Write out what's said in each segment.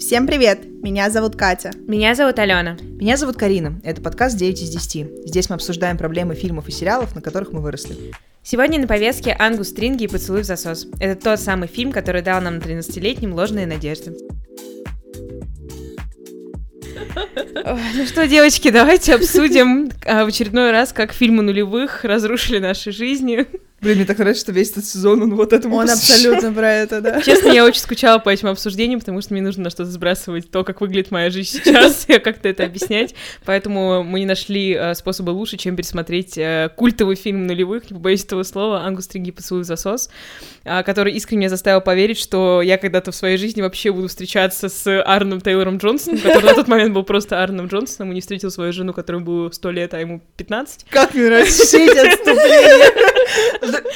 Всем привет! Меня зовут Катя. Меня зовут Алена. Меня зовут Карина. Это подкаст 9 из 10. Здесь мы обсуждаем проблемы фильмов и сериалов, на которых мы выросли. Сегодня на повестке «Ангус Стринги и поцелуй в засос». Это тот самый фильм, который дал нам 13-летним ложные надежды. Ну что, девочки, давайте обсудим а, в очередной раз, как фильмы нулевых разрушили наши жизни. Блин, мне так нравится, что весь этот сезон он вот этому Он посвящен. абсолютно про это, да. Честно, я очень скучала по этим обсуждениям, потому что мне нужно на что-то сбрасывать то, как выглядит моя жизнь сейчас, и как-то это объяснять. Поэтому мы не нашли э, способа лучше, чем пересмотреть э, культовый фильм нулевых, не побоюсь этого слова, «Ангус Стринги поцелуй в засос», а, который искренне заставил поверить, что я когда-то в своей жизни вообще буду встречаться с Арном Тейлором Джонсоном, который на тот момент был просто Арном Джонсоном, и не встретил свою жену, которой было 100 лет, а ему 15. Как мне нравится все эти отступления.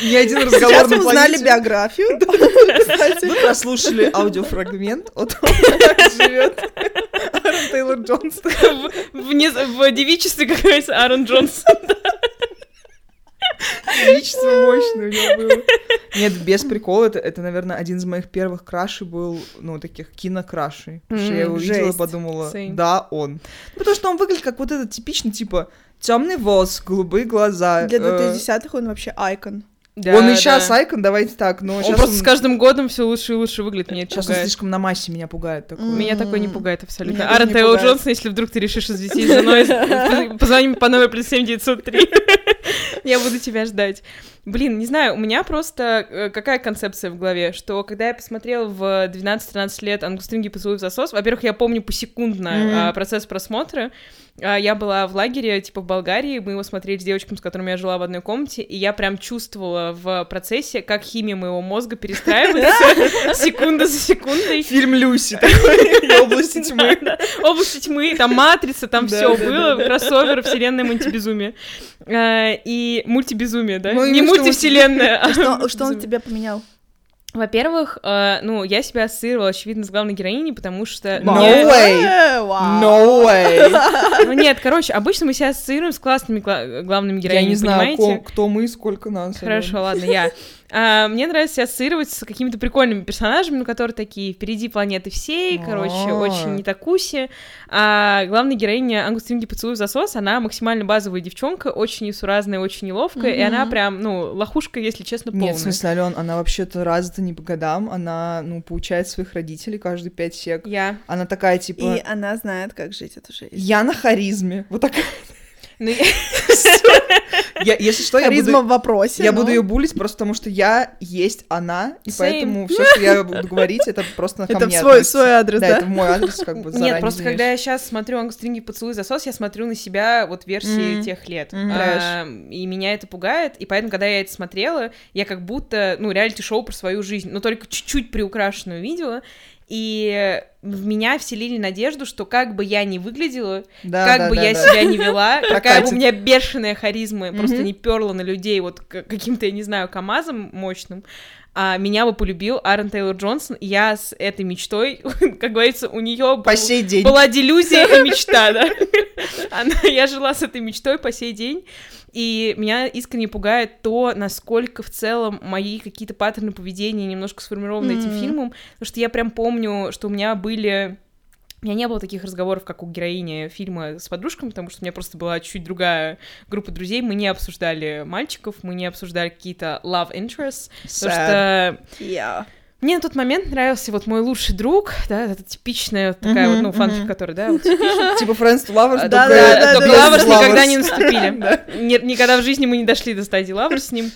Ни один разговор Сейчас на мы узнали биографию. Вы прослушали аудиофрагмент о том, как живет Аарон Тейлор Джонс. В, девичестве, как говорится, Аарон Джонсон. Величество мощное у него было. Нет, без прикола, это, это, наверное, один из моих первых крашей был, ну, таких кинокрашей. Потому что я его увидела и жесть. подумала, Same. да, он. Ну, Потому что он выглядит как вот этот типичный, типа, темный волос, голубые глаза. Для э, 2010-х он вообще айкон. он и сейчас айкон, давайте так, но Он сейчас просто с каждым годом все лучше и лучше выглядит, меня Сейчас он пугает. слишком на массе меня пугает. Такой. М. Меня такое не пугает абсолютно. Тейлор пугает. Джонсон, если вдруг ты решишь развестись с женой, позвони по номеру плюс 7903. Я буду тебя ждать. Блин, не знаю, у меня просто э, какая концепция в голове, что когда я посмотрела в 12-13 лет «Ангустринги поцелуй в засос», во-первых, я помню посекундно а, процесс просмотра, А, я была в лагере, типа, в Болгарии, мы его смотрели с девочками, с которыми я жила в одной комнате, и я прям чувствовала в процессе, как химия моего мозга перестраивается секунда за секундой. Фильм Люси такой, области тьмы. Области тьмы, там матрица, там все было, кроссовер, вселенная мультибезумие. А, И мультибезумие, да? Ну, Не мультивселенная, а Что, что он безумие. тебя поменял? Во-первых, э, ну, я себя ассоциировала, очевидно, с главной героиней, потому что... No мне- way. Э, вау. No way. Ну, нет, короче, обычно мы себя ассоциируем с классными гла- главными Я героинями, не знаю, понимаете? ко- кто мы, сколько нас. Хорошо, ладно, я. А, мне нравится ассоциировать с какими-то прикольными персонажами, ну, которые такие впереди планеты всей, короче, очень не такуси. А главная героиня Ангустринги поцелуй в засос, она максимально базовая девчонка, очень несуразная, очень неловкая, и она прям, ну, лохушка, если честно, полная. Нет, в смысле, Ален, она вообще-то развита не по годам, она, ну, получает своих родителей каждые пять сек. Я. Она такая, типа, И она знает, как жить эту жизнь. я на харизме. Вот такая. Ну, Я, если что, я Харизма буду... в вопросе. Я ну. буду ее булить просто потому, что я есть она, и Same. поэтому все, что я буду говорить, это просто ко Это мне свой, относится. свой адрес, Да, да? это в мой адрес, как бы Нет, просто когда я сейчас смотрю Ангустринги поцелуй засос, я смотрю на себя вот версии тех лет. А, и меня это пугает, и поэтому, когда я это смотрела, я как будто, ну, реалити-шоу про свою жизнь, но только чуть-чуть приукрашенную видела, и в меня вселили надежду, что как бы я ни выглядела, Да, как да, бы да, я да. себя не вела, какая бы у меня бешеная харизма, просто не перла на людей вот каким-то, я не знаю, КамАЗом мощным, а меня бы полюбил Аарон Тейлор Джонсон, и я с этой мечтой, как говорится, у нее По сей день. была делюзия и мечта, да. Она, я жила с этой мечтой по сей день, и меня искренне пугает то, насколько в целом мои какие-то паттерны поведения немножко сформированы этим Мгм. фильмом, потому что я прям помню, что у меня были... У меня не было таких разговоров, как у героини фильма с подружками, потому что у меня просто была чуть другая группа друзей. Мы не обсуждали мальчиков, мы не обсуждали какие-то love interests, потому Sad. что Я. мне на тот момент нравился вот мой лучший друг, да, это типичная вот такая Мгм, вот, ну, фанфик, мгм. который, да, вот типичный. Типа Friends to Lovers, А, да, да, да, да, Lovers никогда не наступили. Ни- Никогда в жизни мы не дошли до стадии Lovers с ним.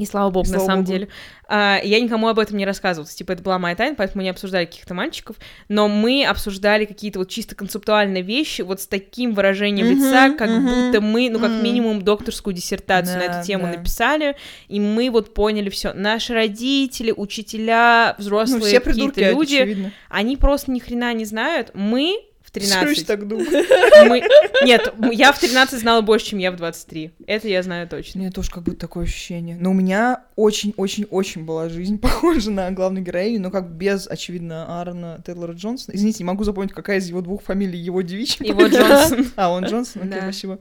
И слава богу, И на слава самом богу. деле. А, я никому об этом не рассказывала. Типа, это была моя тайна, поэтому мы не обсуждали каких-то мальчиков. Но мы обсуждали какие-то вот чисто концептуальные вещи, вот с таким выражением Мгм, лица, как мгм. будто мы, ну, как Мгм. минимум, докторскую диссертацию на Да, эту тему да. написали. И мы вот поняли все. Наши родители, учителя, Ну, взрослые придурки, какие-то люди, очевидно. они просто ни хрена не знают. Мы в Всё ещё 13. так думаю. Мы... Нет, я в 13 знала больше, чем я в 23. Это я знаю точно. У меня тоже как будто такое ощущение. Но у меня очень-очень-очень была жизнь похожа на главную героиню, но как без, очевидно, Аарона Тейлора Джонсона. Извините, не могу запомнить, какая из его двух фамилий его девичья. Его Джонсон. А, он Джонсон? Окей, Да. спасибо.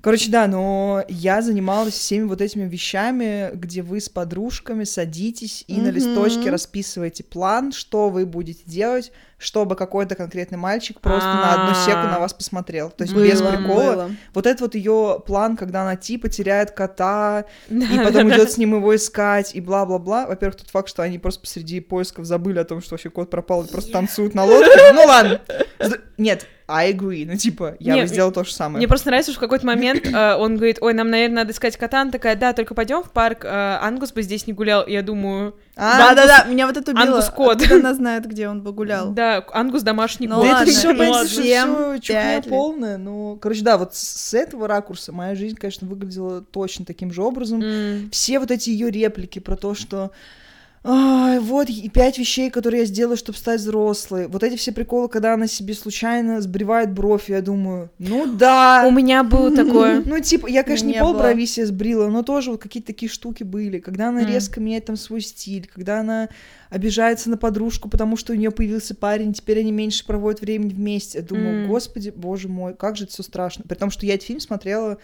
Короче, да, но я занималась всеми вот этими вещами, где вы с подружками садитесь и на Мгм. листочке расписываете план, что вы будете делать, чтобы какой-то конкретный мальчик просто на одну А. секу на вас посмотрел. То есть Было, без прикола. было. Вот это вот ее план, когда она типа теряет кота, и потом да, идет с ним его искать, и бла-бла-бла. Во-первых, тот факт, что они просто посреди поисков забыли о том, что вообще кот пропал, и просто танцуют на лодке. Ну ладно. Нет, I agree. Ну типа, я Не, бы сделал то же самое. Мне просто нравится, что в какой-то момент э, он говорит, ой, нам, наверное, надо искать кота. Она такая, да, только пойдем в парк, э, Ангус бы здесь не гулял. Я думаю, Да-да-да, меня вот это убило. Ангус кот. Откуда она знает, где он бы гулял? да, Ангус домашний Ну кот. Да это все, Ну всё чухня полная, но... Короче, да, вот с этого ракурса моя жизнь, конечно, выглядела точно таким же образом. Все вот эти ее реплики про то, что «Ай, вот и пять вещей, которые я сделаю, чтобы стать взрослой. Вот эти все приколы, когда она себе случайно сбривает бровь, я думаю, ну да. У меня было такое. Ну, типа, я, конечно, не пол брови себе сбрила, но тоже вот какие-то такие штуки были. Когда она резко меняет там свой стиль, когда она обижается на подружку, потому что у нее появился парень, теперь они меньше проводят времени вместе. Я думаю, господи, боже мой, как же это все страшно. При том, что я этот фильм смотрела,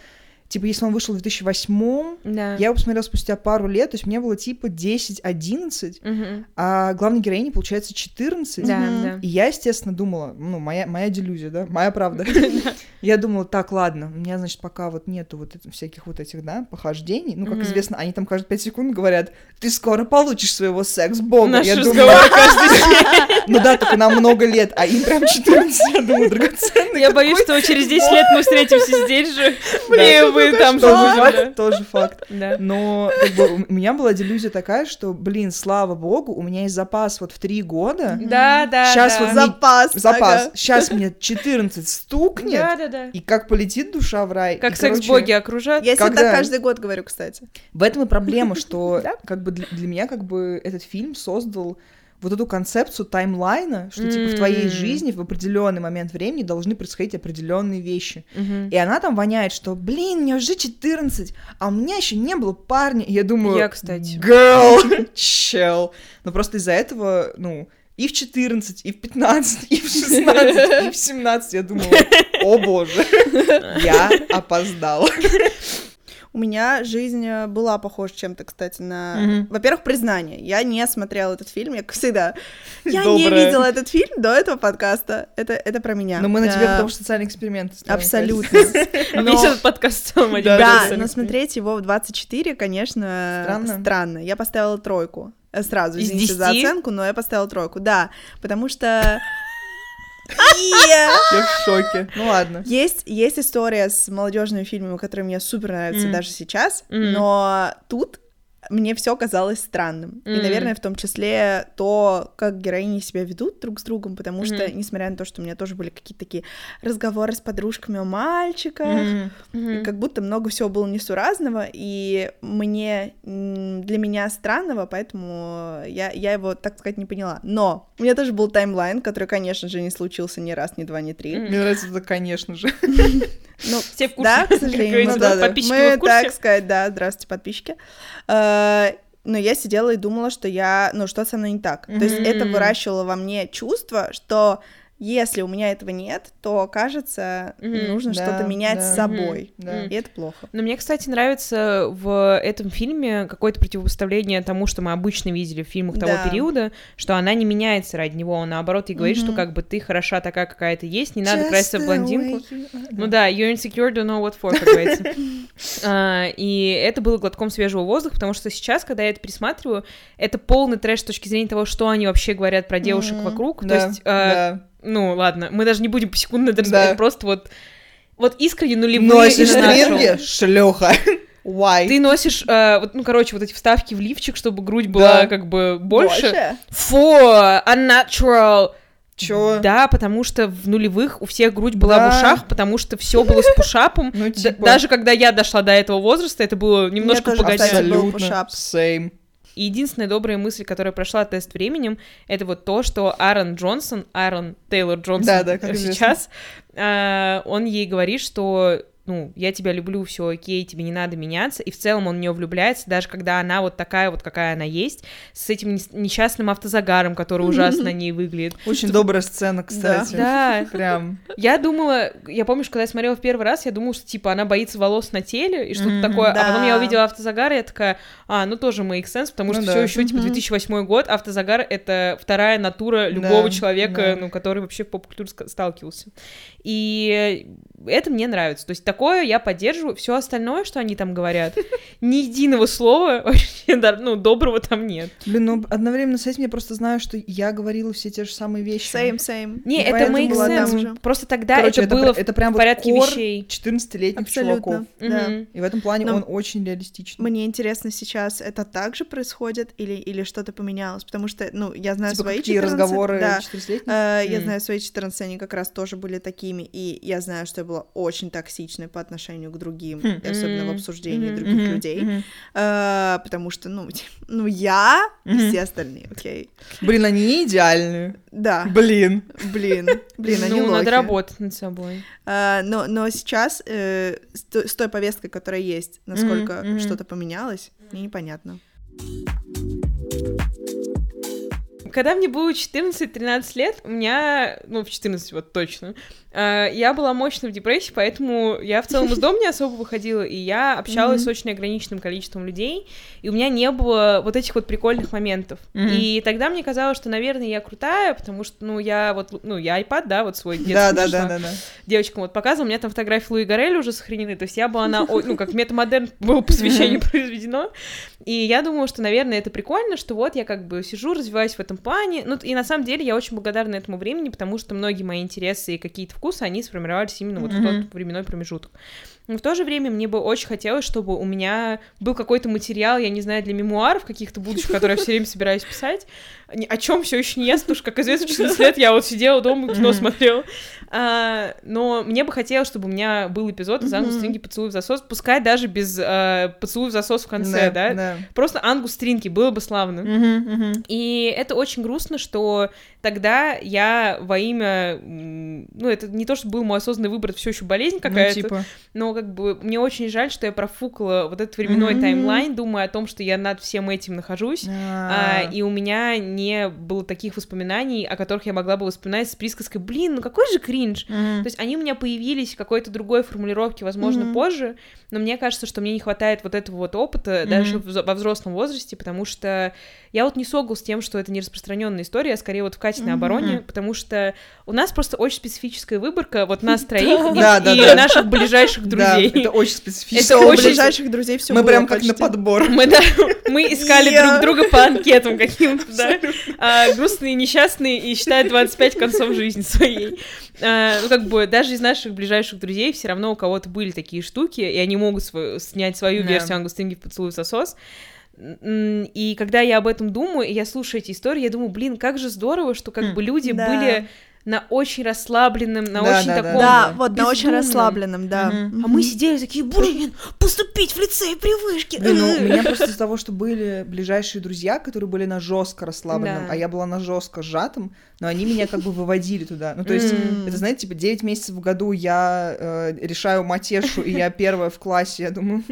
типа, если он вышел в 2008 Да. я его посмотрела спустя пару лет, то есть мне было типа 10-11, Мгм. а главной героине, получается, 14. Да, Мгм. да. И я, естественно, думала, ну, моя, моя делюзия, да, моя правда. Я думала, так, ладно, у меня, значит, пока вот нету вот всяких вот этих, да, похождений. Ну, как известно, они там каждые 5 секунд говорят, ты скоро получишь своего секс-бога. Я думаю, ну да, только нам много лет, а им прям 14, я думаю, драгоценный. Я боюсь, что через 10 лет мы встретимся здесь же. Да. Вы там Тоже тоже факт. да. Но как бы, у меня была делюзия такая, что, блин, слава богу, у меня есть запас вот в три года. Да, да, да. вот Запас. Запас. ага. Сейчас мне 14 стукнет, Да, да, да. и как полетит душа в рай. Как секс-боги окружат. Я так каждый год говорю, кстати. В этом и проблема, что как бы для, для меня как бы этот фильм создал вот эту концепцию таймлайна, что типа в твоей жизни в определенный момент времени должны происходить определенные вещи. Мгм. И она там воняет, что, блин, мне уже 14, а у меня еще не было парня. И я думаю, Я, кстати. girl, чел. Но просто из-за этого, ну, и в 14, и в 15, и в 16, и в 17 я думала, о боже, я опоздала. У меня жизнь э, была похожа чем-то, кстати, на... Мгм. Во-первых, признание. Я не смотрела этот фильм, я как всегда. Я не Добрая. видела этот фильм до этого подкаста. Это, это про меня. Но мы на тебе, Да, потому что социальный эксперимент. Абсолютно. Весь Но- этот подкаст Да, но смотреть его в 24, конечно, Странно. странно. Я поставила тройку. Э, Сразу, Из извините за 10? оценку, но я поставила тройку, да. Потому что... И- Я в шоке. Ну ладно. Есть, есть история с молодежными фильмами, которые мне супер нравятся даже сейчас, но тут мне все казалось странным. И, Мгм. наверное, в том числе то, как героини себя ведут друг с другом, потому что, Мгм. несмотря на то, что у меня тоже были какие-то такие разговоры с подружками о мальчиках, и Мгм. как будто много всего было несуразного, и мне для меня странного, поэтому я, я его, так сказать, не поняла. Но у меня тоже был таймлайн, который, конечно же, не случился ни раз, ни два, ни три. Мгм. Мне нравится это, конечно же. Ну, Все в курсе, да, к сожалению. ну да, да. подписчики Мы, вы в курсе? так сказать, да, здравствуйте, подписчики. Э, Но я сидела и думала, что я, ну, что со мной не так. То есть это выращивало во мне чувство, что если у меня этого нет, то, кажется, Мгм. нужно Да, что-то менять да. с собой. Да. Мгм. И это плохо. Но мне, кстати, нравится в этом фильме какое-то противопоставление тому, что мы обычно видели в фильмах того Да. периода, что она не меняется ради него, он наоборот ей говорит, что Мгм. как бы ты хороша такая, какая ты есть, не надо Just краситься в блондинку. you. Ну да, you're insecure, don't know what for, как говорится. А, И это было глотком свежего воздуха, потому что сейчас, когда я это пересматриваю, это полный трэш с точки зрения того, что они вообще говорят про девушек вокруг. То Да, есть, а, да. Ну ладно, мы даже не будем посекундно это Да. разбирать, просто вот вот искренне нулевые Носишь стринги? Шлюха. Why? Ты носишь, э, вот, ну, короче, вот эти вставки в лифчик, чтобы грудь была Да. как бы больше. Фу, unnatural. Чё? Да, потому что в нулевых у всех грудь была в Да. ушах, потому что все было с пушапом. Ну, типа... Даже когда я дошла до этого возраста, это было немножко погодя. Абсолютно. Same. И единственная добрая мысль, которая прошла тест временем, это вот то, что Аарон Джонсон, Аарон Тейлор Джонсон Да, да, как известно. сейчас, э, он ей говорит, что ну, я тебя люблю, все окей, тебе не надо меняться, и в целом он в нее влюбляется, даже когда она вот такая вот, какая она есть, с этим несчастным автозагаром, который ужасно на ней выглядит. Очень добрая сцена, кстати. Да. Прям. Я думала, я помню, что когда я смотрела в первый раз, я думала, что, типа, она боится волос на теле и что-то такое, а потом я увидела автозагар, и я такая, а, ну тоже make sense, потому что все еще, типа, 2008 год, автозагар — это вторая натура любого человека, ну, который вообще в поп-культуре сталкивался. И это мне нравится. То есть такое я поддерживаю. Все остальное, что они там говорят, ни единого слова вообще ну, доброго там нет. Блин, ну одновременно с этим я просто знаю, что я говорила все те же самые вещи. Same, same. Не, это make sense. Просто тогда Короче, это, это было это прям в порядке вот вещей. 14-летних чуваков. Да. И в этом плане Но он очень реалистичный. Мне интересно сейчас, это так же происходит или, или что-то поменялось? Потому что, ну, я знаю типа свои какие 14... разговоры да. 14-летних? Э, я знаю свои 14 они как раз тоже были такими, и я знаю, что я была очень токсичной по отношению к другим, mm-hmm. особенно в обсуждении mm-hmm. других mm-hmm. людей, mm-hmm. Потому что, ну, ну я mm-hmm. и все остальные, окей. Okay. Блин, они не идеальны. Да. Блин. Блин, блин, они Ну, лохи. надо работать над собой. Uh, но, но сейчас э, с, с той повесткой, которая есть, насколько. Mm-hmm. что-то поменялось, мне непонятно. Когда мне было 14-13 лет, у меня, ну, в 14 вот точно, э, я была мощно в депрессии, поэтому я в целом из дома не особо выходила, и я общалась mm-hmm. с очень ограниченным количеством людей, и у меня не было вот этих вот прикольных моментов. Mm-hmm. И тогда мне казалось, что, наверное, я крутая, потому что, ну, я вот, ну, я iPad, да, вот свой детский да, да, да, да, да. девочкам вот показывала, у меня там фотографии Луи Гарелли уже сохранены, то есть я была на, ну, как метамодерн было посвящение произведено, и я думала, что, наверное, это прикольно, что вот я как бы сижу, развиваюсь в этом плане. Ну, и на самом деле я очень благодарна этому времени, потому что многие мои интересы и какие-то вкусы, они сформировались именно вот mm-hmm. в тот временной промежуток. Но в то же время мне бы очень хотелось, чтобы у меня был какой-то материал, я не знаю, для мемуаров каких-то будущих, которые я все время собираюсь писать, о чем все еще не ясно, потому что, как известно, в 14 лет я вот сидела дома, кино смотрела. А, но мне бы хотелось, чтобы у меня был эпизод из Ангус Стринги «Поцелуй в засос», пускай даже без а, «Поцелуй в засос» в конце, да? да? Просто Ангус Стринги, было бы славно. И это очень грустно, что тогда я во имя... Ну, это не то, что был мой осознанный выбор, это все еще болезнь ну, какая-то, ну, типа. но как бы мне очень жаль, что я профукала вот этот временной mm-hmm. таймлайн, думая о том, что я над всем этим нахожусь, а, и у меня не было таких воспоминаний, о которых я могла бы воспоминать с присказкой, блин, ну какой же кринж. Mm-hmm. То есть они у меня появились в какой-то другой формулировке, возможно, mm-hmm. позже, но мне кажется, что мне не хватает вот этого вот опыта mm-hmm. даже во взрослом возрасте, потому что я вот не согл с тем, что это не распространенная история, а скорее вот в качественной mm-hmm. обороне, потому что у нас просто очень специфическая выборка, вот нас троих и наших ближайших друзей. Это очень специфично. Это у ближайших друзей все Мы прям как на подбор. Мы, да, мы искали друг друга по анкетам каким-то, да. А, грустные, несчастные и считают 25 концов жизни своей. А, ну, как бы, даже из наших ближайших друзей все равно у кого-то были такие штуки, и они могут свою, снять свою да. версию Ангустинги в поцелуй сосос. И когда я об этом думаю, и я слушаю эти истории, я думаю, блин, как же здорово, что как бы люди да. были на очень расслабленном, на да, очень да, таком... Да, вот, на очень расслабленном, да. Угу. А мы сидели такие, блин, поступить в лицей привычки. Блин, ну, у меня просто из-за того, что были ближайшие друзья, которые были на жестко расслабленном, да. а я была на жестко сжатом, но они меня как бы выводили туда. Ну, то есть, mm. это, знаете, типа 9 месяцев в году я э, решаю матешу, и я первая в классе, я думаю,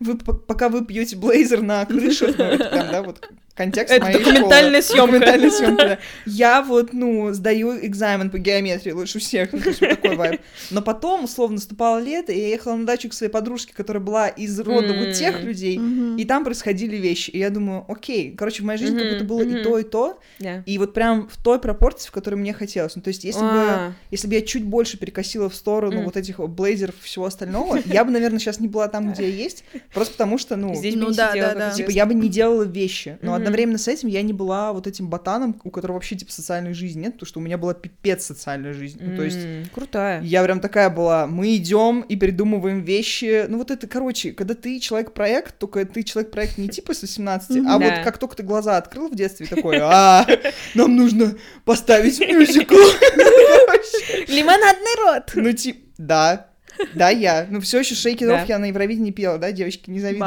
вы, пока вы пьете блейзер на крыше, ну, это прям, да, вот контекст это моей документальная школы. съемка. Документальная съемка, да. Я вот, ну, сдаю экзамен по геометрии лучше всех, ну, то есть вот такой вайб. Но потом, условно, наступало лето, и я ехала на дачу к своей подружке, которая была из рода mm. вот тех людей, mm-hmm. и там происходили вещи. И я думаю, окей, короче, в моей жизни mm-hmm. как будто было mm-hmm. и то, и то, yeah. и вот прям в той пропорции, в которой мне хотелось. Ну, то есть если бы а. если бы я чуть больше перекосила в сторону mm. вот этих блейзеров и всего остального, я бы, наверное, сейчас не была там, где я есть, просто потому что, ну, Здесь ну да, да, да. типа я бы не делала вещи, но одновременно с этим я не была вот этим ботаном, у которого вообще, типа, социальной жизни нет, потому что у меня была пипец социальная жизнь. Ну, то есть... Крутая. Я прям такая была, мы идем и придумываем вещи. Ну, вот это, короче, когда ты человек-проект, только ты человек-проект не типа с 18, а вот как только ты глаза открыл в детстве, такой, а, нам нужно поставить мюзикл. Лимонадный рот. Ну, типа, да, да, я. Ну, все еще шейки да. я на Евровидении пела, да, девочки, не завидуют.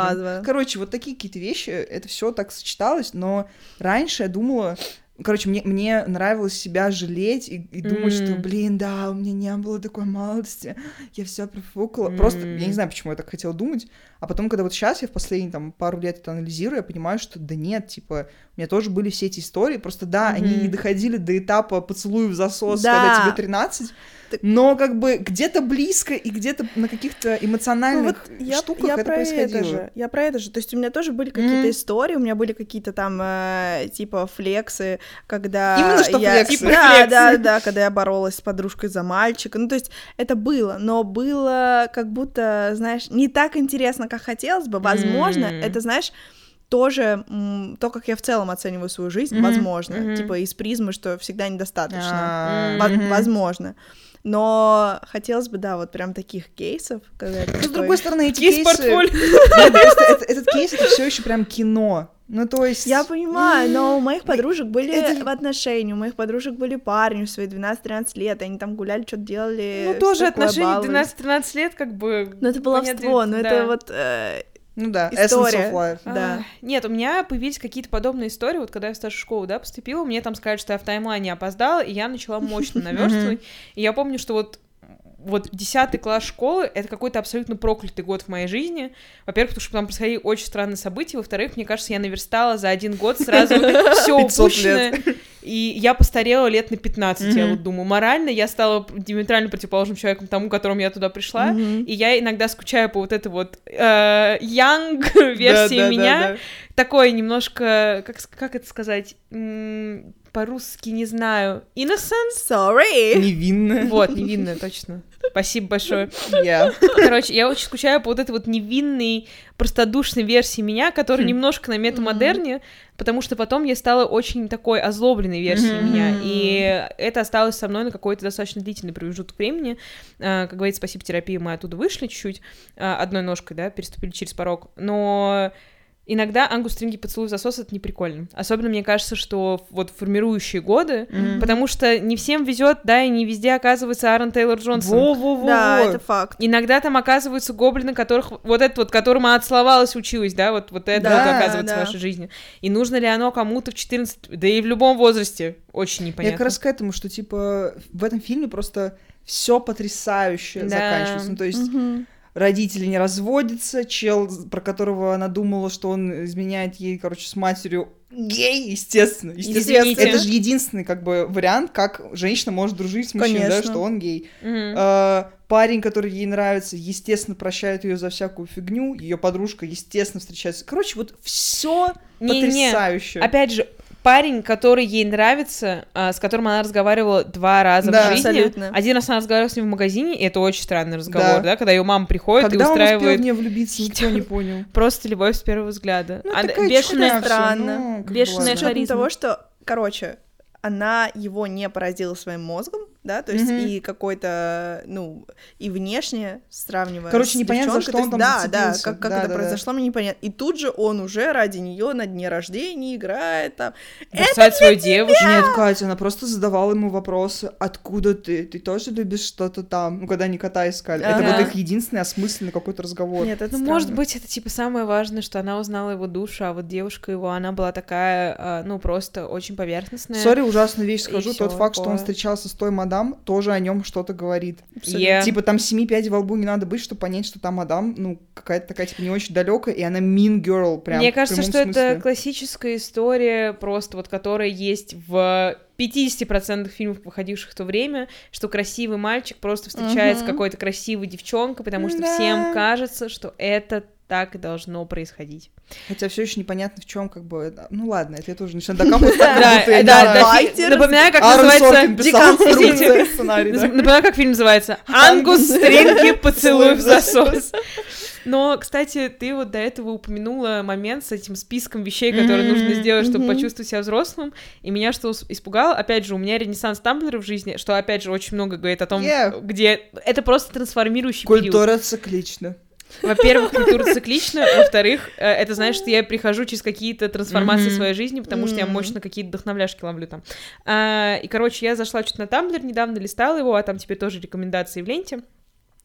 Короче, вот такие какие-то вещи, это все так сочеталось, но раньше я думала, Короче, мне, мне нравилось себя жалеть и, и думать, mm. что, блин, да, у меня не было такой молодости, я все профукала. Mm. Просто, я не знаю, почему я так хотела думать. А потом, когда вот сейчас я в последние там пару лет это анализирую, я понимаю, что да нет, типа, у меня тоже были все эти истории, просто да, mm-hmm. они не доходили до этапа поцелуя в засос, да. когда тебе 13, так... но как бы где-то близко и где-то на каких-то эмоциональных ну, вот я, штуках я это про происходило. Это же, я про это же. То есть у меня тоже были какие-то mm. истории, у меня были какие-то там э, типа флексы, когда Именно что я... флексы. Типа, да, флексы. да, да, когда я боролась с подружкой за мальчика. Ну, то есть это было, но было как будто, знаешь, не так интересно, как хотелось бы. Возможно, mm. это, знаешь, тоже то, как я в целом оцениваю свою жизнь, mm-hmm. возможно, mm-hmm. типа из призмы, что всегда недостаточно, mm-hmm. возможно. Но хотелось бы, да, вот прям таких кейсов. Когда Но, с другой стороны, эти кейсы... Этот кейс — это все еще прям кино. Ну, то есть... Я понимаю, но у моих подружек были это... в отношении, у моих подружек были парни в свои 12-13 лет, они там гуляли, что-то делали. Ну, тоже отношения 12-13 лет, как бы... Ну, это баловство, но да. это вот... Э, ну да, история. Essence of life. Да. А, нет, у меня появились какие-то подобные истории, вот когда я в старшую школу, да, поступила, мне там сказали, что я в таймлайне опоздала, и я начала мощно наверстывать, и я помню, что вот вот 10 класс школы — это какой-то абсолютно проклятый год в моей жизни. Во-первых, потому что там происходили очень странные события. Во-вторых, мне кажется, я наверстала за один год сразу все упущенное. И я постарела лет на 15, mm-hmm. я вот думаю. Морально я стала диаметрально противоположным человеком тому, которому я туда пришла. И я иногда скучаю по вот этой вот э, young версии меня. Такой немножко, как, как это сказать, по-русски не знаю. Innocent? Sorry. Невинная. Вот, невинная, точно. Спасибо большое. Я. Yeah. Короче, я очень скучаю по вот этой вот невинной, простодушной версии меня, которая mm. немножко на метамодерне, mm-hmm. потому что потом я стала очень такой озлобленной версией mm-hmm. меня, и это осталось со мной на какой-то достаточно длительный промежуток времени. А, как говорится, спасибо терапии, мы оттуда вышли чуть-чуть, а, одной ножкой, да, переступили через порог, но Иногда ангустринги поцелуй засос это не прикольно. Особенно мне кажется, что вот формирующие годы, mm-hmm. потому что не всем везет, да, и не везде оказывается Аарон Тейлор Джонсон. Во-во-во. Да, это факт. Иногда там оказываются гоблины, которых вот это вот, которому отсловалась, училась, да, вот, вот это да, вот оказывается да. в вашей жизни. И нужно ли оно кому-то в 14, да и в любом возрасте, очень непонятно. Я как раз к этому, что типа в этом фильме просто все потрясающе да. заканчивается. Ну, то есть. Mm-hmm родители не разводятся, чел, про которого она думала, что он изменяет ей, короче, с матерью, гей, естественно. естественно. Извините. Это же единственный, как бы, вариант, как женщина может дружить с мужчиной, Конечно. да, что он гей. Угу. А, парень, который ей нравится, естественно, прощает ее за всякую фигню, ее подружка, естественно, встречается. Короче, вот все потрясающе. Опять же, парень, который ей нравится, а, с которым она разговаривала два раза да, в жизни. Абсолютно. Один раз она разговаривала с ним в магазине, и это очень странный разговор, да, да когда ее мама приходит когда и устраивает... Когда он успел в влюбиться, никто не понял. Просто любовь с первого взгляда. Ну, она... Бешеная странно. Ну, Бешеная харизма. того, что, короче, она его не поразила своим мозгом, да, то есть mm-hmm. и какой-то, ну, и внешне сравнивая Короче, с непонятно, за что он там Да, да, как, как да, это да, произошло, да. мне непонятно. И тут же он уже ради нее на дне рождения играет там. Бросает свою девушку. Нет, Катя, она просто задавала ему вопросы, откуда ты? Ты тоже любишь что-то там? Ну, когда они кота искали. Ага. Это вот их единственный осмысленный какой-то разговор. Нет, это ну, может быть, это типа самое важное, что она узнала его душу, а вот девушка его, она была такая, а, ну, просто очень поверхностная. Сори, ужасную вещь скажу, тот факт, что он встречался с той мадам, тоже о нем что-то говорит. Yeah. Типа там семи пядей во лбу не надо быть, чтобы понять, что там мадам, ну, какая-то такая, типа, не очень далекая, и она mean girl, прям. Мне кажется, что смысле. это классическая история, просто вот которая есть в 50% фильмов, выходивших в то время, что красивый мальчик просто встречается uh-huh. с какой-то красивой девчонкой, потому что да. всем кажется, что это так и должно происходить. Хотя все еще непонятно в чем, как бы. Ну ладно, это я тоже начинаю докапывать. Да, да, Напоминаю, как называется Напоминаю, как фильм называется. Ангус Стринги поцелуй в засос. Но, кстати, ты вот до этого упомянула момент с этим списком вещей, которые нужно сделать, чтобы почувствовать себя взрослым. И меня что испугало, опять же, у меня ренессанс Тамблера в жизни, что, опять же, очень много говорит о том, где... Это просто трансформирующий период. Культура циклична. Во-первых, культура циклична, во-вторых, э, это значит, что я прихожу через какие-то трансформации mm-hmm. своей жизни, потому mm-hmm. что я мощно какие-то вдохновляшки ловлю там. А, и, короче, я зашла что-то на Тамблер недавно, листала его, а там теперь тоже рекомендации в ленте.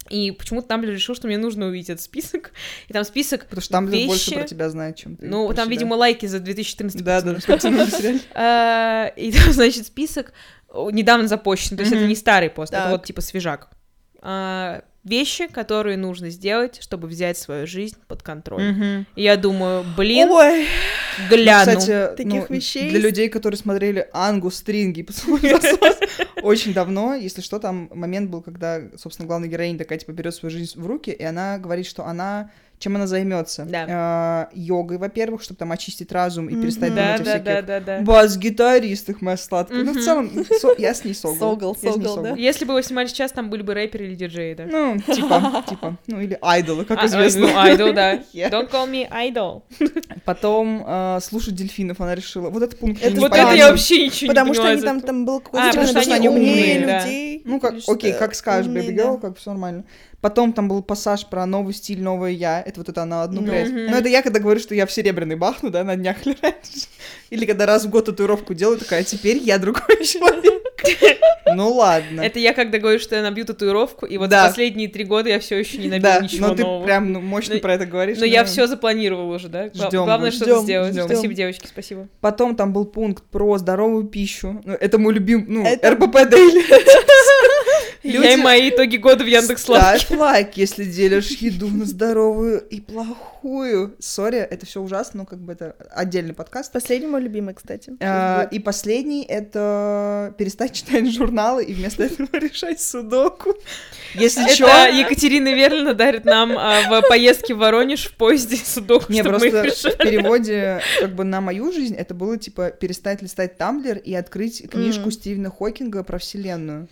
И почему-то Тамблер решил, что мне нужно увидеть этот список. И там список Потому что Тамблер вещи... больше про тебя знает, чем ты. Ну, там, себя. видимо, лайки за 2014 Да, да, А, И там, значит, список недавно запущен, то есть это не старый пост, это вот типа свежак. А, Вещи, которые нужно сделать, чтобы взять свою жизнь под контроль. Мгм. И я думаю, блин, Ой, гляну. Кстати, Таких ну, вещей для людей, которые смотрели Ангус, Стринги очень давно, если что, там момент был, когда, собственно, главная героиня такая, типа, берет свою жизнь в руки, и она говорит, что она чем она займется? Да. Э, Йогой, во-первых, чтобы там очистить разум и перестать Да, думать о да, всяких да, да, да. бас-гитаристах, моя сладкая. Ну, в целом, со- я с ней согл. Согл, Я согл, да? Если бы его снимали сейчас, там были бы рэперы или диджеи, да. Ну, типа, типа, ну или айдолы, как А, известно. Ну, idol, да. Don't call me idol. Потом э, слушать дельфинов она решила. Вот этот пункт Это Вот это я вообще ничего потому не что поняла они из там, там был А, какой-то потому типа, что они умные, людей. Ну, как, окей, как скажешь, Baby. Girl, как все нормально. Потом там был пассаж про новый стиль, новое я. Это вот это на одну Ну. прядь. Мгм. Но это я, когда говорю, что я в серебряный бахну, да, на днях или раньше. Или когда раз в год татуировку делаю, такая, «А теперь я другой человек. Ну ладно. Это я когда говорю, что я набью татуировку, и вот Да. последние три года я все еще не набила Да, ничего но ты нового. прям ну, мощно Но- про это говоришь. Но я ну. все запланировала уже, да? Ждём, Главное что-то сделать. Спасибо, девочки, спасибо. Потом там был пункт про здоровую пищу. Ну, это мой любимый, ну, Это- РПП Дейли. Я и мои итоги года в Яндекс.Лавке. Ставь лайк, если делишь еду на здоровую и плохую. Сори, это все ужасно, но как бы это отдельный подкаст. Последний мой любимый, кстати. А, И последний — это перестать читать журналы и вместо этого решать судоку. Если Это чё... Екатерина Верлина дарит нам а, в поездке в Воронеж в поезде судок, Не, чтобы мы их просто в переводе как бы на мою жизнь это было типа перестать листать Тамблер и открыть книжку. Стивена Хокинга про вселенную.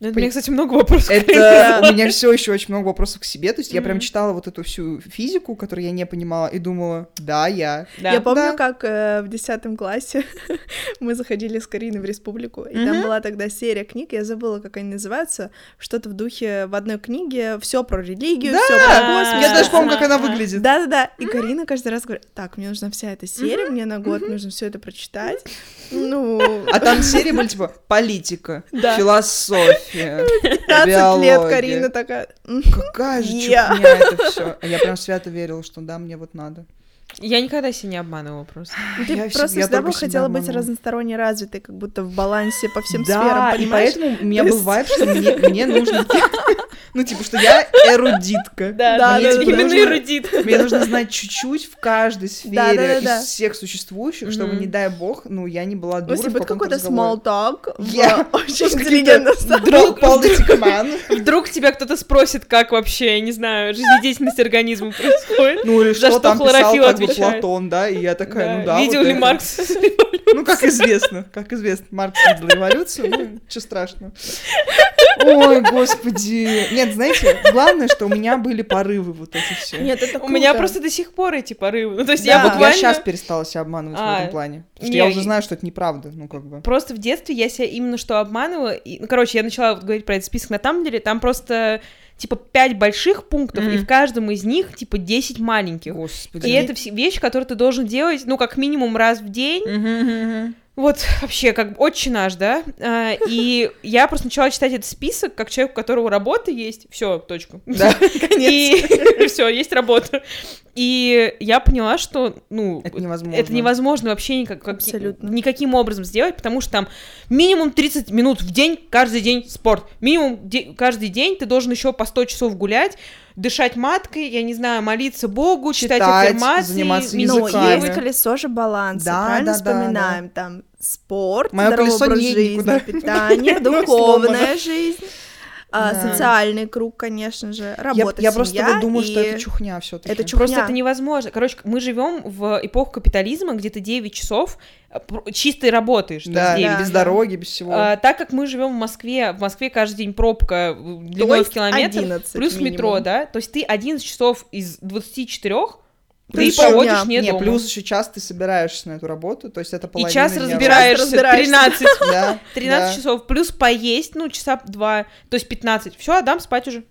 Ну, это У меня, кстати, много вопросов. Это у меня все еще очень много вопросов к себе. То есть я прям читала вот эту всю физику, которую я не понимала, и думала, да, я. Да. Я помню, Да. как э, в десятом классе мы заходили с Кариной в республику, и Мгм. там была тогда серия книг, я забыла, как они называются, что-то в духе в одной книге все про религию, Да, все про космос. Я даже помню, как она выглядит. Да-да-да, и Карина каждый раз говорит, так, мне нужна вся эта серия, мне на год нужно все это прочитать. Ну, А там серии были типа политика, Да. Философия, 15 лет. Карина такая. «М, Какая же Я. чухня это все. А я прям свято верила, что да, мне вот надо. Я никогда себя не обманывала просто. ну Ты Я просто всегда бы хотела быть обманула. разносторонне развитой, как будто в балансе по всем да, сферам, и понимаешь? поэтому у меня был вайб, что мне, мне нужно... Ну, типа, что я эрудитка. Да, Да, да, типа. Именно нужно- эрудит. Мне нужно знать чуть-чуть в каждой сфере из всех существующих, чтобы, не дай бог, ну, я не была дура Если будет какой-то small talk Я- очень С интеллигентном Вдруг. Вдруг тебя кто-то спросит, как вообще, я не знаю, жизнедеятельность организма происходит. Ну, или что что там писал как бы? Платон, да, и я такая, ну да, Видел ли. Маркс? Ну, как известно, как известно, Маркс видел революцию, ну, ничего страшного. Ой, господи. Нет, знаете, главное, что у меня были порывы вот эти все. Нет, это У меня просто до сих пор эти порывы. Ну, то есть Да, я я буквально... сейчас перестала себя обманывать в А, этом плане. Потому что не, я уже и- знаю, что это неправда, ну, как бы. Просто в детстве я себя именно что обманывала. И, ну, короче, я начала вот говорить про этот список на Тамблере. Там просто, типа, пять больших пунктов, и Мгм. в каждом из них, типа, 10 маленьких. Господи. И это все вещи, которые ты должен делать, ну, как минимум раз в день. Мгм. Вот, вообще, как отче наш, да? А, И я просто начала читать этот список, как человек, у которого работа есть. Все, точка. Да, И все, есть работа. И я поняла, что, ну, Это невозможно. это невозможно вообще никак, как- Абсолютно. никаким образом сделать, потому что там минимум 30 минут в день, каждый день спорт. Минимум де- каждый день ты должен еще по 100 часов гулять, дышать маткой, я не знаю, молиться Богу, читать, Читать, аффирмации, заниматься Ну, языками. есть колесо же баланса, Да, правильно да, да, вспоминаем? Там спорт, Моё здоровый образ жизни, никуда. питание, духовная жизнь, а, Да. социальный круг, конечно же, Я, работа, я просто семья вот думаю, что и- это чухня все таки Это чухня. Просто это невозможно. Короче, мы живем в эпоху капитализма, где ты 9 часов э, чистой работаешь. Да, 9. Да, без да. дороги, без всего. А, так как мы живем в Москве, в Москве каждый день пробка э, длиной в километр, 11 плюс минимум. метро, да, то есть ты 11 часов из 24 ты Плюс проводишь дня. не, не, дома. плюс еще час ты собираешься на эту работу, то есть это И половина час дня. разбираешься, разбираешься. 13, Да, 13 да. часов, плюс поесть, ну, часа два, то есть 15. Все, Адам спать уже.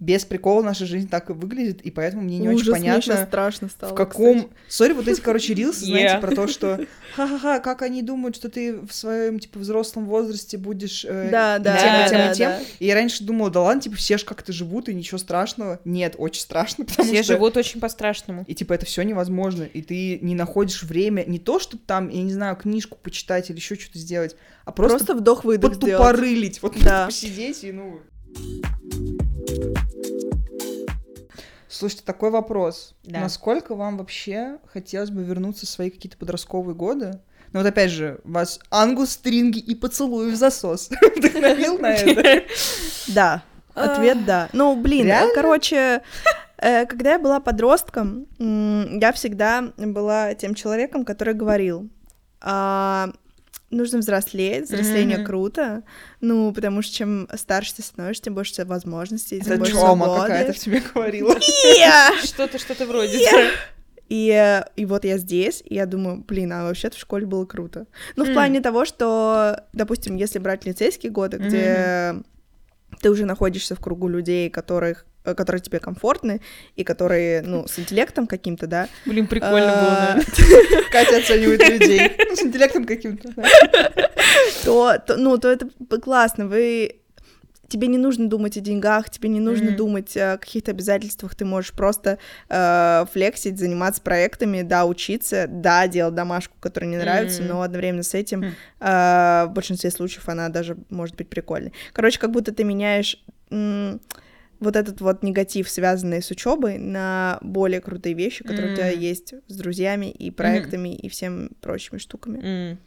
Без прикола наша жизнь так и выглядит, и поэтому мне не Ужас, очень мне понятно, щас страшно стало, в каком... Сори, вот эти, короче, рилсы, знаете, Yeah. про то, что ха-ха-ха, как они думают, что ты в своем, типа, взрослом возрасте будешь э, Да, и да, тем, и да, тем, да, и тем. да. И я раньше думала, да ладно, типа, все же как-то живут, и ничего страшного. Нет, очень страшно, потому Все что... живут очень по-страшному. И типа это все невозможно, и ты не находишь время не то, чтобы там, я не знаю, книжку почитать или еще что-то сделать, а просто, Просто вдох-выдох сделать. подтупорылить, вот Да. посидеть и ну. Слушайте, такой вопрос. Да. Насколько вам вообще хотелось бы вернуться в свои какие-то подростковые годы? Ну вот опять же, вас ангус, стринги и поцелуй в засос вдохновил на это? Да, ответ да. Ну, блин, короче, э, когда я была подростком, я всегда была тем человеком, который говорил, «А, нужно взрослеть, взросление Мгм. круто, ну, потому что чем старше ты становишься, тем больше возможностей, тем Это больше Чома свободы. какая-то в тебе говорила. Что-то, что-то вроде. И, и вот я здесь, и я думаю, блин, а вообще-то в школе было круто. Ну, в М. плане того, что, допустим, если брать лицейские годы, где ты уже находишься в кругу людей, которых которые тебе комфортны и которые, ну, с интеллектом каким-то, да. Блин, прикольно было, А, да. Катя оценивает людей с интеллектом каким-то. то, ну, то это классно. Вы тебе не нужно думать о деньгах, тебе не нужно Мгм. думать о каких-то обязательствах, ты можешь просто э, флексить, заниматься проектами, да, учиться, да, делать домашку, которая не нравится, Мгм. но одновременно с этим Хм. э, в большинстве случаев она даже может быть прикольной. Короче, как будто ты меняешь м, вот этот вот негатив, связанный с учебой, на более крутые вещи, которые у тебя есть с друзьями и проектами и всем прочими штуками. М.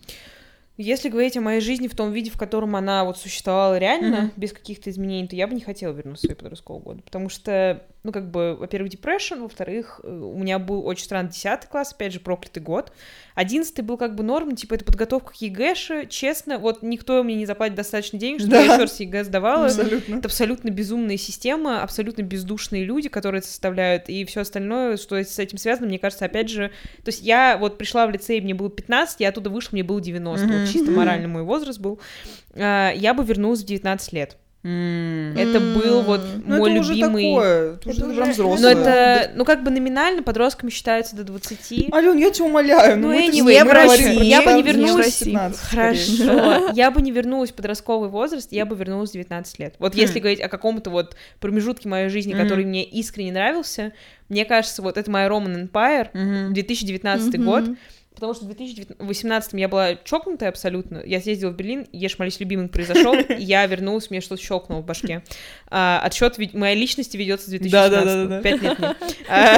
Если говорить о моей жизни в том виде, в котором она вот существовала реально, Мгм. без каких-то изменений, то я бы не хотела вернуться в свои подростковые годы. Потому что, ну, как бы, во-первых, depression, во-вторых, э, у меня был очень странный 10 класс, опять же, проклятый год. Одиннадцатый был как бы норм, типа, это подготовка к ЕГЭше, честно, вот никто мне не заплатит достаточно денег, чтобы Да. я еще раз ЕГЭ сдавала. Абсолютно. Это абсолютно безумная система, абсолютно бездушные люди, которые это составляют, и все остальное, что с этим связано, мне кажется, опять же, то есть я вот пришла в лицей, мне было 15, я оттуда вышла, мне было 90, вот Мгм. чисто моральный мой возраст был. А, Я бы вернулась в 19 лет. Это был вот. Ну, мой это уже любимый... такое, это уже Это прям уже- Но взрослое. это, ну как бы номинально подростками считается до 20. Ален, я тебя умоляю, ну, Ну, мы anyway, не в России. Я бы не 14, вернулась. 15, скорее. Хорошо. Я бы не вернулась в подростковый возраст, я бы вернулась в 19 лет. Вот если Хм. говорить о каком-то вот промежутке моей жизни, который мне искренне нравился, мне кажется, вот это моя Roman Empire, Мгм. 2019 Мгм. год, потому что в 2018 я была чокнутая абсолютно. Я съездила в Берлин, ешь, молись, любимый произошел, я вернулась, мне что-то щелкнуло в башке. А, отсчет моей личности ведется с 2016 Да-да-да-да-да. Пять лет. А,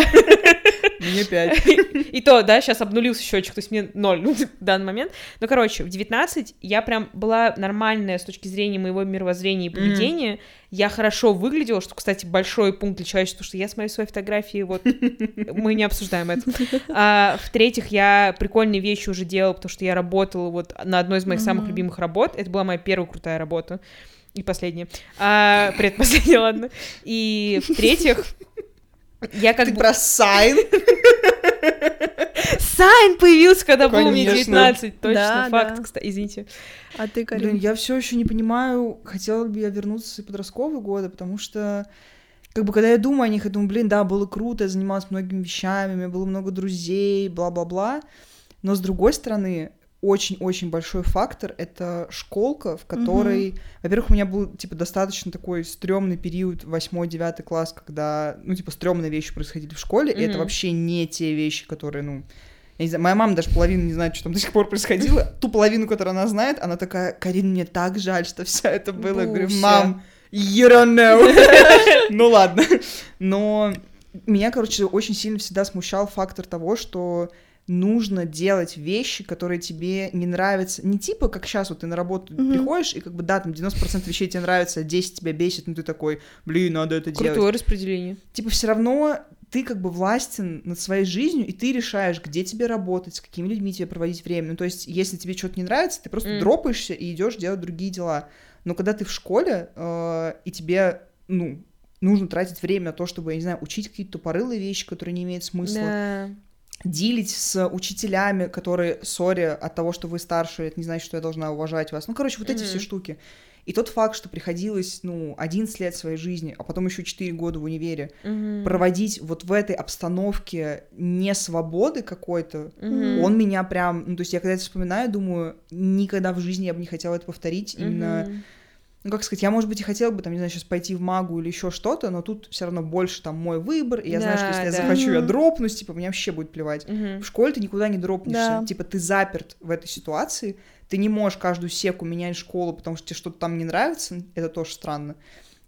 Мне пять. и то, да, сейчас обнулился счетчик, то есть мне ноль ну, в данный момент. Ну, короче, в 19 я прям была нормальная с точки зрения моего мировоззрения и поведения. Я хорошо выглядела, что, кстати, большой пункт для человечества, что я смотрю свои фотографии, вот, мы не обсуждаем это. А, в-третьих, я прикольные вещи уже делала, потому что я работала вот на одной из моих самых Мгм. любимых работ. Это была моя первая крутая работа. И последняя. А, предпоследняя, ладно. И в-третьих, я как Ты бы... про сайн? Сайн появился, когда было мне Конечно. 19. Точно, Да, факт, да. кстати, извините. А ты, Блин, Карин? я все еще не понимаю, хотела бы я вернуться в свои подростковые годы, потому что как бы когда я думаю о них, я думаю, блин, да, было круто, я занималась многими вещами, у меня было много друзей, бла-бла-бла. Но с другой стороны, очень-очень большой фактор — это школка, в которой... Во-первых, у меня был, типа, достаточно такой стрёмный период, 8-9 класс, когда, ну, типа, стрёмные вещи происходили в школе, и это вообще не те вещи, которые, ну... Я не знаю, моя мама даже половину не знает, что там до сих пор происходило. Ту половину, которую она знает, она такая, Карин, мне так жаль, что все это было. Я говорю, мам, you don't know. Ну ладно. Но меня, короче, очень сильно всегда смущал фактор того, что нужно делать вещи, которые тебе не нравятся. Не типа, как сейчас вот ты на работу Мгм. приходишь, и как бы, да, там 90% вещей тебе нравится, а 10 тебя бесит, ну ты такой, блин, надо это делать Крутое распределение. типа все равно ты как бы властен над своей жизнью, и ты решаешь, где тебе работать, с какими людьми тебе проводить время. Ну, то есть, если тебе что-то не нравится, ты просто М. дропаешься и идешь делать другие дела. Но когда ты в школе, э, и тебе, ну, нужно тратить время на то, чтобы, я не знаю, учить какие-то тупорылые вещи, которые не имеют смысла, Да. Дилить с учителями, которые, сори, от того, что вы старше, это не значит, что я должна уважать вас. Ну, короче, вот эти Мгм. все штуки. И тот факт, что приходилось, ну, 11 лет своей жизни, а потом еще 4 года в универе, Мгм. проводить вот в этой обстановке не свободы какой-то, Мгм. он меня прям, ну, то есть я когда это вспоминаю, думаю, никогда в жизни я бы не хотела это повторить, именно, Мгм. Ну, как сказать, я, может быть, и хотела бы, там, не знаю, сейчас пойти в магу или еще что-то, но тут все равно больше там мой выбор, и я знаю, что Да, если я да. захочу, я дропнусь, типа, мне вообще будет плевать. Мгм. В школе ты никуда не дропнешься. Да. Типа, ты заперт в этой ситуации. Ты не можешь каждую секу менять школу, потому что тебе что-то там не нравится. Это тоже странно.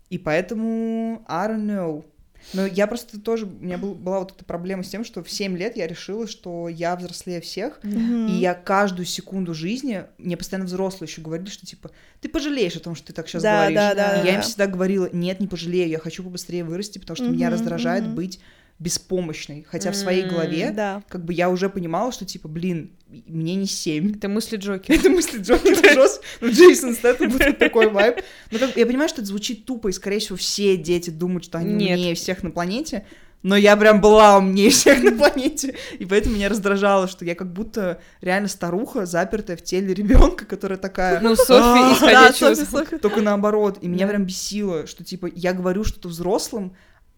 И поэтому, I don't know. Но я просто тоже, у меня был- была вот эта проблема с тем, что в 7 лет я решила, что я взрослее всех, Мгм. и я каждую секунду жизни, мне постоянно взрослые еще говорили, что типа, ты пожалеешь о том, что ты так сейчас Да, говоришь. да, да, И я им да. всегда говорила, нет, не пожалею, я хочу побыстрее вырасти, потому что меня Мгм, раздражает мгм. быть беспомощной. Хотя в своей голове Да. как бы я уже понимала, что, типа, блин, мне не семь. Это мысли Джокера. Это мысли это жестко. Ну, Джейсон Стэттем будет такой вайб. Но как- я понимаю, что это звучит тупо, и, скорее всего, все дети думают, что они Нет. умнее всех на планете. Но я прям была умнее всех на планете. И поэтому меня раздражало, что я как будто реально старуха, запертая в теле ребенка, которая такая... Ну, Софи, «А, Софи. Только наоборот. И меня прям бесило, что, типа, я говорю что-то взрослым,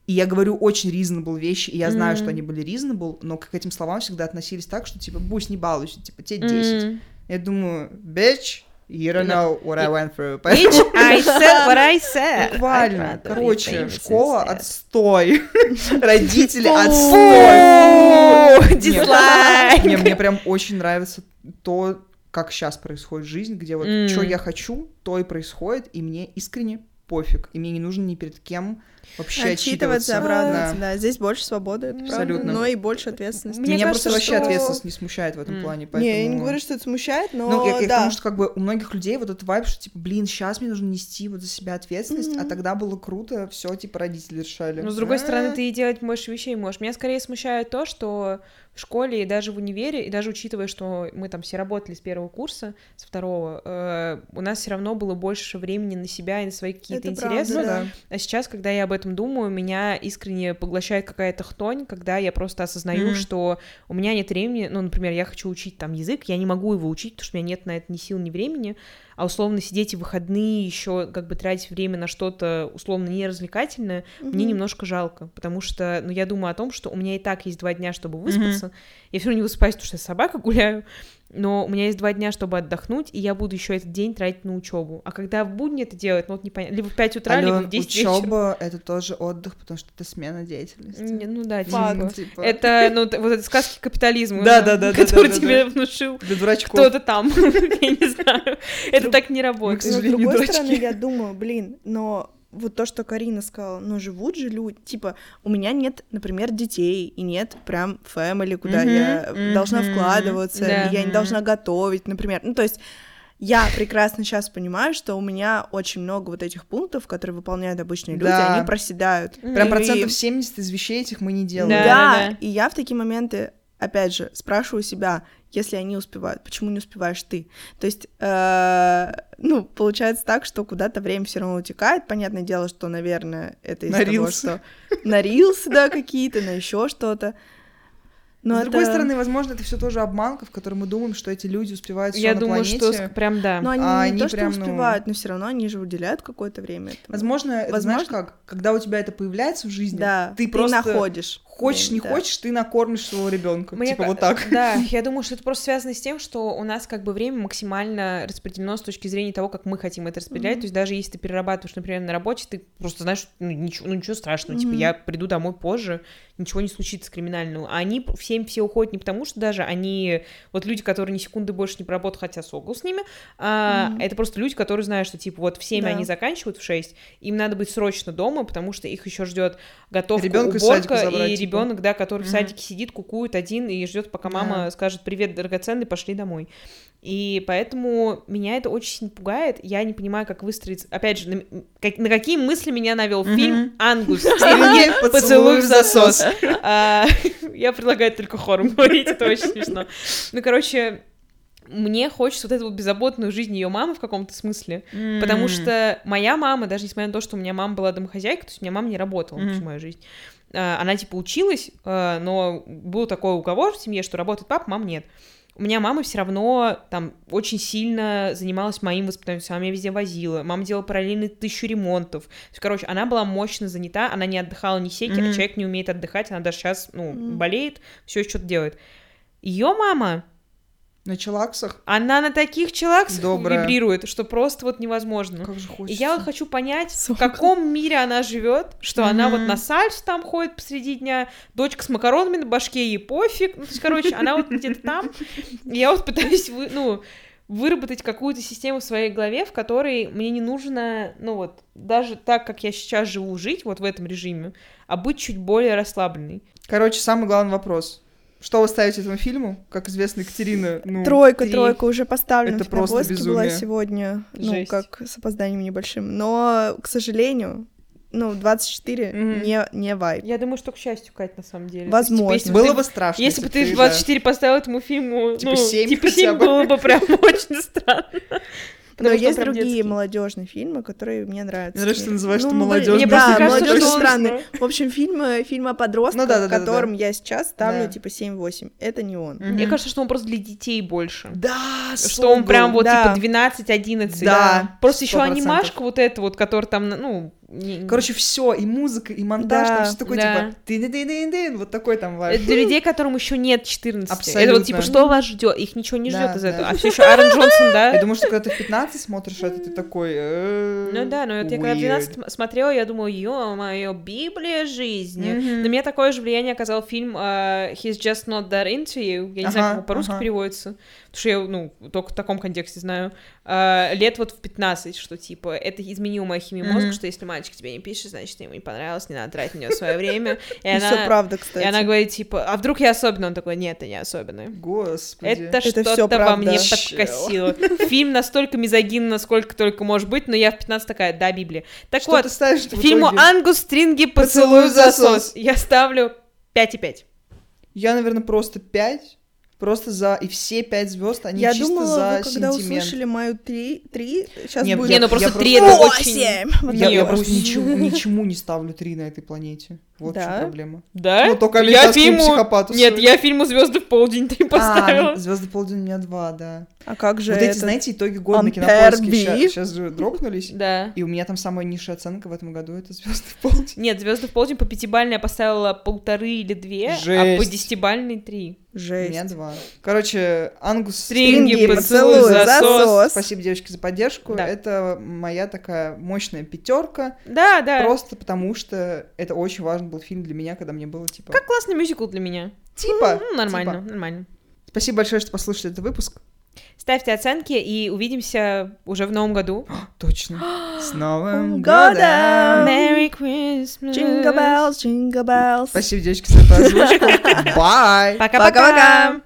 и я говорю очень reasonable вещи, и я знаю, Мгм. что они были reasonable, но к этим словам всегда относились так, что, типа, бусь, не балуйся, типа, тебе 10. М. Я думаю, bitch, you don't No. know what I went through. Bitch, I said what I said. Буквально. Короче, школа отстой. Родители отстой. Дизлайк. Не, мне прям очень нравится то, как сейчас происходит жизнь, где вот что я хочу, то и происходит, и мне искренне пофиг, и мне не нужно ни перед кем вообще Отчитываться, отчитываться. оправдываться, Да. да. Здесь больше свободы, это правда, Абсолютно. но и больше ответственности. Мне Меня кажется, просто вообще что- ответственность не смущает в этом М. плане, поэтому... Не, я не говорю, что это смущает, но Ну, я, я да. тому, что как бы у многих людей вот этот вайб, что типа, блин, сейчас мне нужно нести вот за себя ответственность, а Мгм. тогда было круто, все, типа, родители решали. Но с другой А, стороны, ты и делать больше вещей можешь. Меня скорее смущает то, что в школе и даже в универе, и даже учитывая, что мы там все работали с первого курса, с второго, э, у нас все равно было больше времени на себя и на свои какие-то Это правда, интересы. Ну да. А сейчас, когда я об этом думаю, меня искренне поглощает какая-то хтонь, когда я просто осознаю, Мгм. что у меня нет времени, ну, например, я хочу учить там язык, я не могу его учить, потому что у меня нет на это ни сил, ни времени, а условно сидеть и выходные еще как бы тратить время на что-то условно неразвлекательное, мне Мгм. немножко жалко, потому что, ну, я думаю о том, что у меня и так есть два дня, чтобы выспаться. Я все равно не высыпаюсь, потому что я с собакой гуляю, но у меня есть два дня, чтобы отдохнуть, и я буду еще этот день тратить на учебу. А когда в будни это делать, ну, вот непонятно. Либо в 5 утра, либо в 10 вечера. учеба это тоже отдых, потому что это смена деятельности. Не, Ну да, Факт. типа. Типа, Это, ну, вот это сказки капитализма, Да, да, да, да, который да, да, тебе внушил кто-то там, я не знаю. Это так не к работает. Но с другой дурачки. стороны, я думаю, блин, но вот то, что Карина сказала, ну живут же люди, типа, у меня нет, например, детей, и нет прям фэмили, куда Мгм, я мгм. должна вкладываться, Да. и я не должна готовить, например. Ну, то есть я прекрасно сейчас понимаю, что у меня очень много вот этих пунктов, которые выполняют обычные люди, Да. они проседают. Прям И- процентов 70 из вещей этих мы не делаем. Да, Да, да, да. и я в такие моменты, опять же, спрашиваю себя, если они успевают, почему не успеваешь ты? То есть, э, ну, получается так, что куда-то время все равно утекает. Понятное дело, что, наверное, это из На того, что на рилсы, да, какие-то, на еще что-то. Но С другой это- стороны, возможно, это все тоже обманка, в которой мы думаем, что эти люди успевают всё Я на думаю, планете. что прям да. Ну, они а не они то, что прям, ну- успевают, но все равно они же уделяют какое-то время этому. Возможно, это знаешь как, когда у тебя это появляется в жизни, да, ты просто находишь. хочешь, не да. хочешь, ты накормишь своего ребенка. Мне Типа вот так. Да, я думаю, что это просто связано с тем, что у нас как бы время максимально распределено с точки зрения того, как мы хотим это распределять. Мгм. То есть даже если ты перерабатываешь, например, на работе, ты просто знаешь, ну ничего, ну, ничего страшного, типа Мгм. я приду домой позже, ничего не случится криминального. А они всем все уходят не потому, что даже они, вот люди, которые ни секунды больше не проработают, хотя согл с ними, а, Мгм. это просто люди, которые знают, что типа вот в 7 Да. они заканчивают, в 6, им надо быть срочно дома, потому что их еще ждет готовка, садика уборка, забрать, и типа. ребенок, да, который в Мгм. садике сидит, кукует один и ждет, пока мама скажет привет, драгоценный, пошли домой. И поэтому меня это очень сильно пугает. Я не понимаю, как выстроить. Опять же, на, как- на какие мысли меня навел фильм Ангус. Поцелуй в засос. А, Я предлагаю только хором говорить, это очень смешно. Ну, короче, мне хочется вот эту вот беззаботную жизнь ее мамы в каком-то смысле, потому что моя мама, даже несмотря на то, что у меня мама была домохозяйкой, то есть у меня мама не работала всю мою жизнь, а, она типа училась, а, но был такой уговор в семье, что работает папа, мам нет. У меня мама все равно там очень сильно занималась моим воспитанием, она меня везде возила, мама делала параллельно тысячу ремонтов. То есть, короче, она была мощно занята, она не отдыхала ни секи, Мгм. а человек не умеет отдыхать, она даже сейчас, ну, Мгм. болеет, все что-то делает. Ее мама, На челаксах? она на таких челаксах Добрая. вибрирует, что просто вот невозможно. Как же И хочется. я вот хочу понять, в Сука. каком мире она живет, что она вот на сальс там ходит посреди дня, дочка с макаронами на башке, ей пофиг. Ну, то есть, короче, она вот где-то там. И я вот пытаюсь, вы- ну, выработать какую-то систему в своей голове, в которой мне не нужно, ну вот, даже так, как я сейчас живу, жить вот в этом режиме, а быть чуть более расслабленной. Короче, самый главный вопрос. Что вы ставите этому фильму? Как известно, Екатерина, ну... Тройка, три. тройка уже поставлена. Это в просто Кинопоиске была безумие. сегодня, ну, Жесть. как с опозданием небольшим. Но, к сожалению, ну, 24 Мгм. не, не вайп. Я думаю, что к счастью, Кать, на самом деле. Возможно. То есть, типа, Было если бы бы ты- страшно. Если бы ты да. 24 поставил этому фильму, Типа ну, семь типа хотя 7 бы. было бы прям очень странно. Но Потому что он есть другие детский. молодежные фильмы, которые мне нравятся. Мне нравится, что ты называешь это блин, молодежным. Мне Да, молодежь странный. В общем, фильмы, фильмы о подростках, Ну да, да, да, да, которым да. я сейчас ставлю Да. типа 7-8. Это не он. Мне кажется, что он просто для детей больше. Да, Что он прям вот да. типа 12-11. Да, Просто еще 100%. анимашка вот эта вот, которая там, ну... не- Короче, все, и музыка, и монтаж, Да, там все такое, да. типа, ты ты ты ты вот такой там вайб. Это для людей, которым еще нет 14. Это Абсолютно. вот типа, что вас ждет? Их ничего не ждет Да, из да. этого. А все еще Аарон Джонсон, да? Я думаю, что когда ты в 15 смотришь это, ты такой... э, Ну да, но вот я когда в weird. 12 м- смотрела, я думала, ё-моё, Библия жизни. На меня такое же влияние оказал фильм э, He's Just Not That Into You. Я не знаю, как по-русски ага. переводится. Потому что я, ну, только в таком контексте знаю. Э, лет вот в 15, что типа, это изменило мою химию мозга, Мгм. что если мальчик тебе не пишет, значит, ему не понравилось, не надо тратить на него свое время. И И она, правда, и кстати. она говорит, типа, а вдруг я особенный? Он такой, нет, ты не особенный. Господи. Это, Это что-то во мне подкосило. Фильм настолько мизогин, насколько только может быть, но я в 15 такая, да, Библия. Так Что вот, ты ставишь фильму? «Ангус Стринги. Засос». засос». Я ставлю 5,5. Я, наверное, просто 5. Просто за... И все пять звезд, они Я чисто думала, за вы когда сентимент. услышали мою 3, 3 сейчас Не, будет... Не, ну просто просто- 3 это очень... Вот Я, я просто ничему, ничему не ставлю три на этой планете. Вот в Да? чем проблема. Да? Ну, только я фильму... психопату Нет, я фильму «Звезды в полдень» 3 поставила. А, Звезды полдень у меня два, да. А как же вот эти, этот- знаете, итоги года на Ampere кинопоиске сейчас же дропнулись. Да. И у меня там самая низшая оценка в этом году это звезды в полдень. Нет, «Звезды в полдень» по пятибалльной я поставила полторы или две, а по десятибалльной три. У Жесть. меня два. Короче, Ангус Стринги, Стринги, поцелуй, поцелуй, засос. засос. Спасибо, девочки, за поддержку. Да. Это моя такая мощная пятерка. Да, да. Просто потому что это очень важный был фильм для меня, когда мне было типа. Как классный мюзикл для меня. Типа. Ну, нормально, типа. нормально. Спасибо большое, что послушали этот выпуск. Ставьте оценки и увидимся уже в новом году. Точно. С Новым Годом! Merry Christmas. Jingle bells, jingle bells. Спасибо, девочки, за эту озвучку. Бай! Пока-пока. Пока-пока.